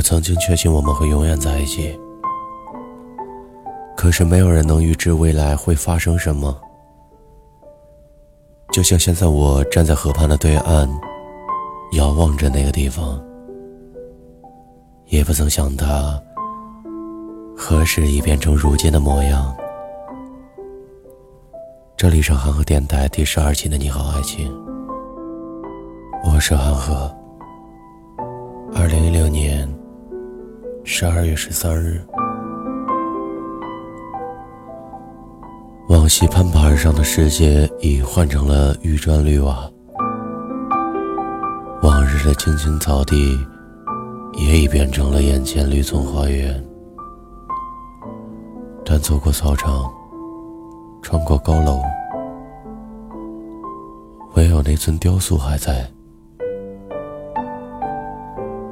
我曾经确信我们会永远在一起，可是没有人能预知未来会发生什么。就像现在，我站在河畔的对岸，遥望着那个地方，也不曾想它何时已变成如今的模样。这里是韩河电台第十二期的《你好，爱情》，我是韩河。二零一六年十二月十三日。往昔攀爬而上的世界已换成了玉砖绿瓦，往日的青青草地也已变成了眼前绿丛花园。但走过操场，穿过高楼，唯有那尊雕塑还在。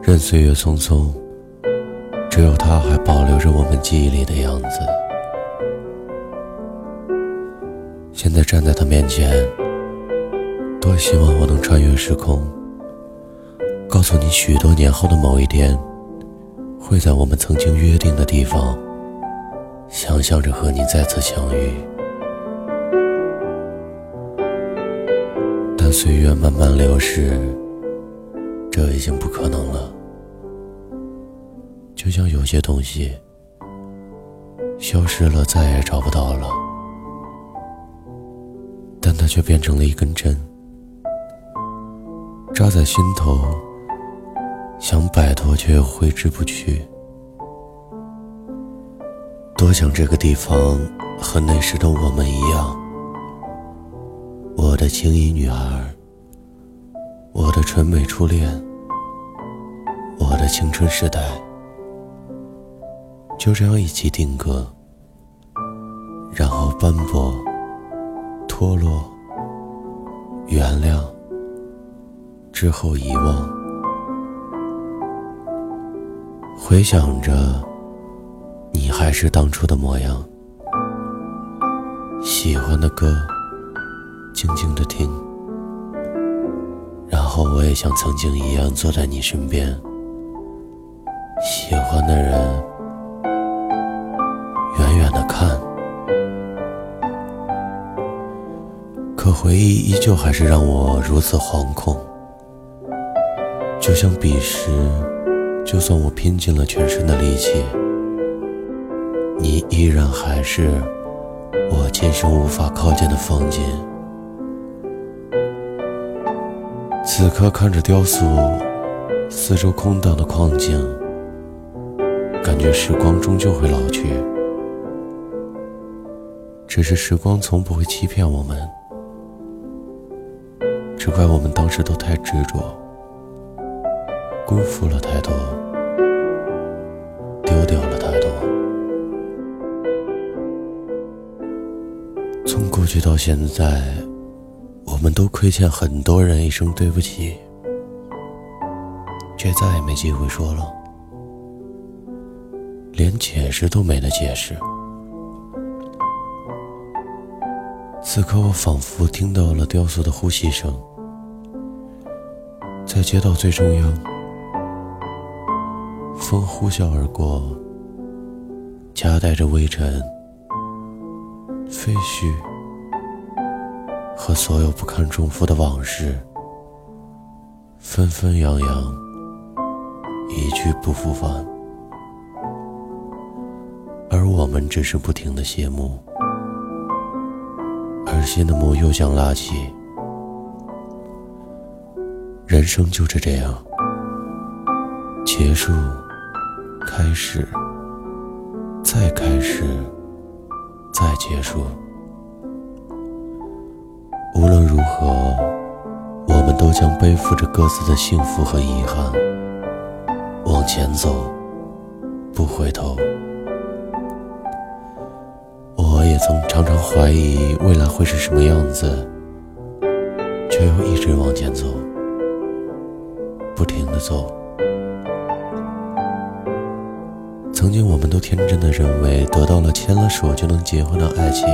任岁月匆匆，只有他还保留着我们记忆里的样子。现在站在他面前，多希望我能穿越时空，告诉你许多年后的某一天，会在我们曾经约定的地方，想象着和你再次相遇。但岁月慢慢流逝，这已经不可能了。就像有些东西，消失了，再也找不到了。但它却变成了一根针，扎在心头，想摆脱却又挥之不去。多想这个地方和那时的我们一样，我的青衣女孩，我的纯美初恋，我的青春时代，就这样一起定格，然后斑驳。脱落，原谅，之后遗忘。回想着，你还是当初的模样。喜欢的歌，静静的听。然后我也像曾经一样坐在你身边。喜欢的人，回忆依旧还是让我如此惶恐，就像彼时，就算我拼尽了全身的力气，你依然还是我今生无法靠近的风景。此刻看着雕塑，四周空荡的矿井，感觉时光终究会老去，只是时光从不会欺骗我们。只怪我们当时都太执着，辜负了太多，丢掉了太多。从过去到现在，我们都亏欠很多人一声对不起，却再也没机会说了，连解释都没得解释。此刻，我仿佛听到了雕塑的呼吸声，在街道最中央，风呼啸而过，夹带着微尘、废墟和所有不堪重负的往事，纷纷扬扬，一去不复返，而我们只是不停的谢幕。而新的幕又将拉起，人生就是这样，结束，开始，再开始，再结束。无论如何，我们都将背负着各自的幸福和遗憾，往前走，不回头。我也曾常常怀疑未来会是什么样子，却又一直往前走，走。曾经我们都天真的认为得到了牵了手就能结婚的爱情，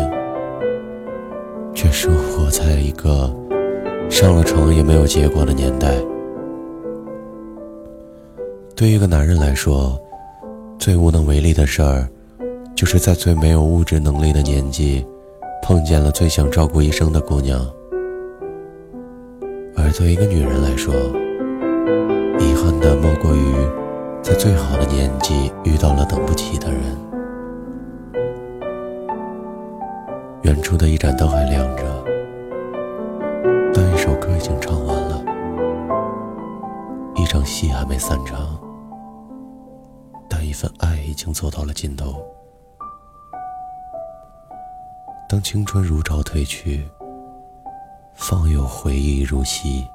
却生活在一个上了床也没有结果的年代。对一个男人来说，最无能为力的事儿，就是在最没有物质能力的年纪，碰见了最想照顾一生的姑娘；而对一个女人来说，遗憾的莫过于在最好的年纪遇到了等不起的人。远处的一盏灯还亮着，但一首歌已经唱完了，一场戏还没散场。但一份爱已经走到了尽头。当青春如潮退去，方有回忆如昔。